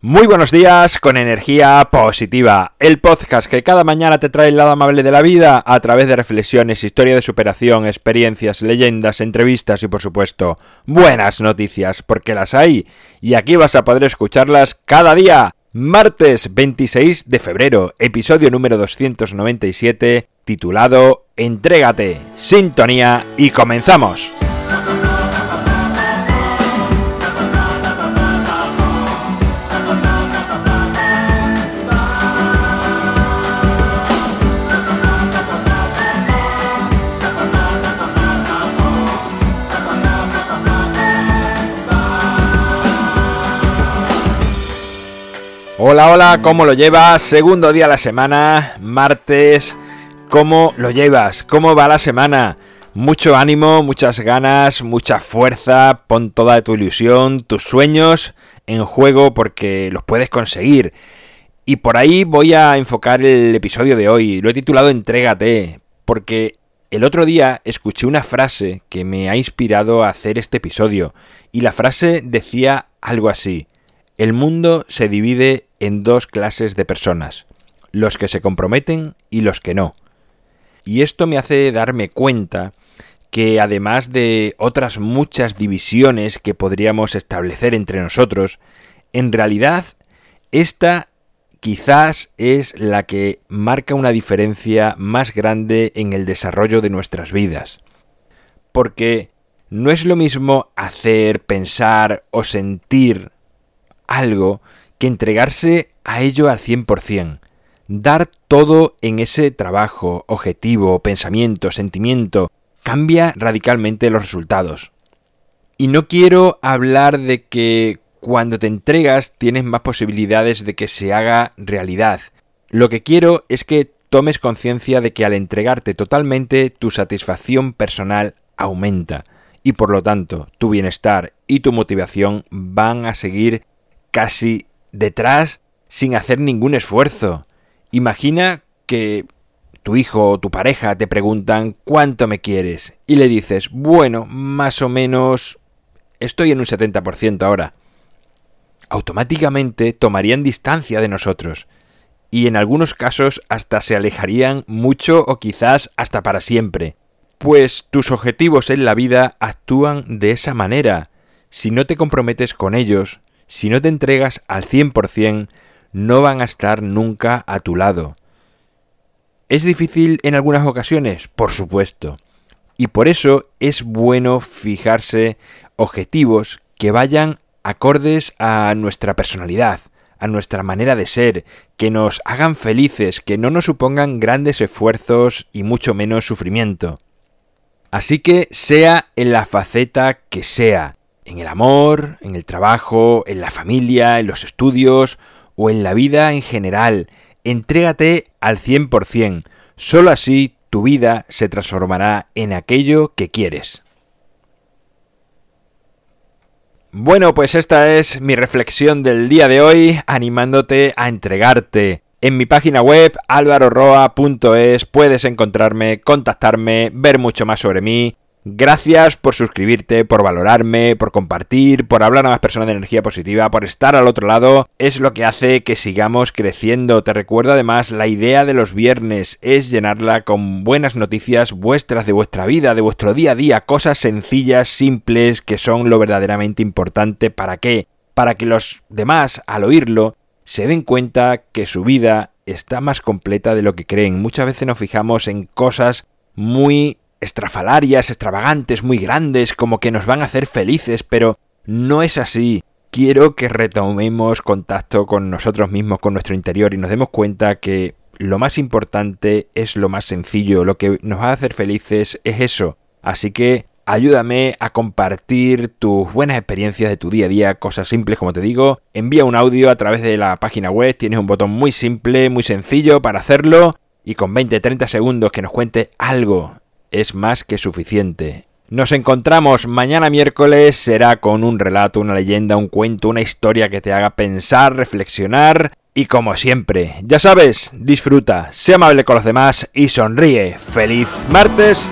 Muy buenos días con energía positiva, el podcast que cada mañana te trae el lado amable de la vida a través de reflexiones, historia de superación, experiencias, leyendas, entrevistas y por supuesto buenas noticias, porque las hay y aquí vas a poder escucharlas cada día. Martes 26 de febrero, episodio número 297, titulado Entrégate, sintonía y comenzamos. Hola, hola, ¿cómo lo llevas? Segundo día de la semana, martes. ¿Cómo lo llevas? ¿Cómo va la semana? Mucho ánimo, muchas ganas, mucha fuerza, pon toda tu ilusión, tus sueños en juego porque los puedes conseguir. Y por ahí voy a enfocar el episodio de hoy. Lo he titulado Entrégate, porque el otro día escuché una frase que me ha inspirado a hacer este episodio. Y la frase decía algo así. El mundo se divide en dos clases de personas, los que se comprometen y los que no. Y esto me hace darme cuenta que además de otras muchas divisiones que podríamos establecer entre nosotros, en realidad esta quizás es la que marca una diferencia más grande en el desarrollo de nuestras vidas. Porque no es lo mismo hacer, pensar o sentir algo que entregarse a ello al 100%. Dar todo en ese trabajo, objetivo, pensamiento, sentimiento, cambia radicalmente los resultados. Y no quiero hablar de que cuando te entregas tienes más posibilidades de que se haga realidad. Lo que quiero es que tomes conciencia de que al entregarte totalmente tu satisfacción personal aumenta y por lo tanto tu bienestar y tu motivación van a seguir casi detrás sin hacer ningún esfuerzo. Imagina que tu hijo o tu pareja te preguntan cuánto me quieres y le dices, bueno, más o menos estoy en un 70% ahora. Automáticamente tomarían distancia de nosotros y en algunos casos hasta se alejarían mucho o quizás hasta para siempre. Pues tus objetivos en la vida actúan de esa manera. Si no te comprometes con ellos, si no te entregas al 100%, no van a estar nunca a tu lado. ¿Es difícil en algunas ocasiones? Por supuesto. Y por eso es bueno fijarse objetivos que vayan acordes a nuestra personalidad, a nuestra manera de ser, que nos hagan felices, que no nos supongan grandes esfuerzos y mucho menos sufrimiento. Así que sea en la faceta que sea, en el amor, en el trabajo, en la familia, en los estudios o en la vida en general. Entrégate al 100%. Solo así tu vida se transformará en aquello que quieres. Bueno, pues esta es mi reflexión del día de hoy, animándote a entregarte. En mi página web alvaroroa.es puedes encontrarme, contactarme, ver mucho más sobre mí Gracias por suscribirte, por valorarme, por compartir, por hablar a más personas de energía positiva, por estar al otro lado. Es lo que hace que sigamos creciendo. Te recuerdo además, la idea de los viernes es llenarla con buenas noticias vuestras de vuestra vida, de vuestro día a día, cosas sencillas, simples, que son lo verdaderamente importante. ¿Para qué? Para que los demás, al oírlo, se den cuenta que su vida está más completa de lo que creen. Muchas veces nos fijamos en cosas muy estrafalarias, extravagantes, muy grandes, como que nos van a hacer felices, pero no es así. Quiero que retomemos contacto con nosotros mismos, con nuestro interior y nos demos cuenta que lo más importante es lo más sencillo, lo que nos va a hacer felices es eso. Así que ayúdame a compartir tus buenas experiencias de tu día a día, cosas simples como te digo. Envía un audio a través de la página web, tienes un botón muy simple, muy sencillo para hacerlo y con 20-30 segundos que nos cuente algo es más que suficiente. Nos encontramos mañana miércoles, será con un relato, una leyenda, un cuento, una historia que te haga pensar, reflexionar y como siempre, ya sabes, disfruta, sé amable con los demás y sonríe. ¡Feliz martes!